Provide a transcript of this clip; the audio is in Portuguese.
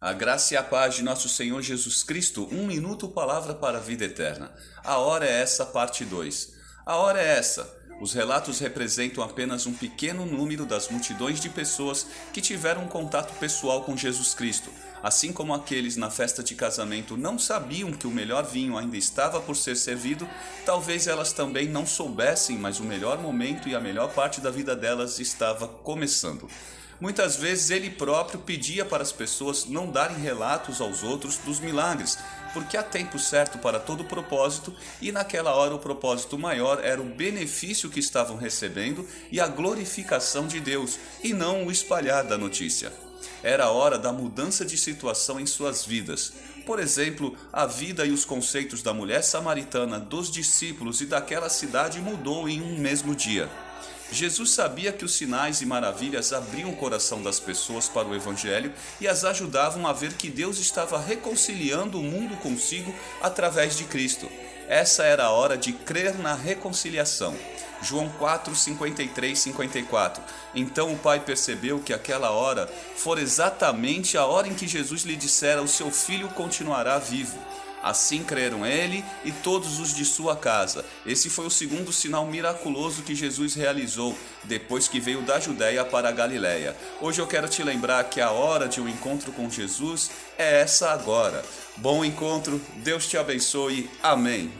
A graça e a paz de nosso Senhor Jesus Cristo, um minuto palavra para a vida eterna. A hora é essa, parte 2. A hora é essa. Os relatos representam apenas um pequeno número das multidões de pessoas que tiveram um contato pessoal com Jesus Cristo. Assim como aqueles na festa de casamento não sabiam que o melhor vinho ainda estava por ser servido, talvez elas também não soubessem, mas o melhor momento e a melhor parte da vida delas estava começando. Muitas vezes ele próprio pedia para as pessoas não darem relatos aos outros dos milagres, porque há tempo certo para todo propósito, e naquela hora o propósito maior era o benefício que estavam recebendo e a glorificação de Deus, e não o espalhar da notícia. Era a hora da mudança de situação em suas vidas. Por exemplo, a vida e os conceitos da mulher samaritana, dos discípulos e daquela cidade mudou em um mesmo dia. Jesus sabia que os sinais e maravilhas abriam o coração das pessoas para o Evangelho e as ajudavam a ver que Deus estava reconciliando o mundo consigo através de Cristo. Essa era a hora de crer na reconciliação. João 4, 53, 54. Então o pai percebeu que aquela hora fora exatamente a hora em que Jesus lhe dissera: O seu filho continuará vivo. Assim creram ele e todos os de sua casa. Esse foi o segundo sinal miraculoso que Jesus realizou depois que veio da Judéia para a Galiléia. Hoje eu quero te lembrar que a hora de um encontro com Jesus é essa agora. Bom encontro, Deus te abençoe. Amém.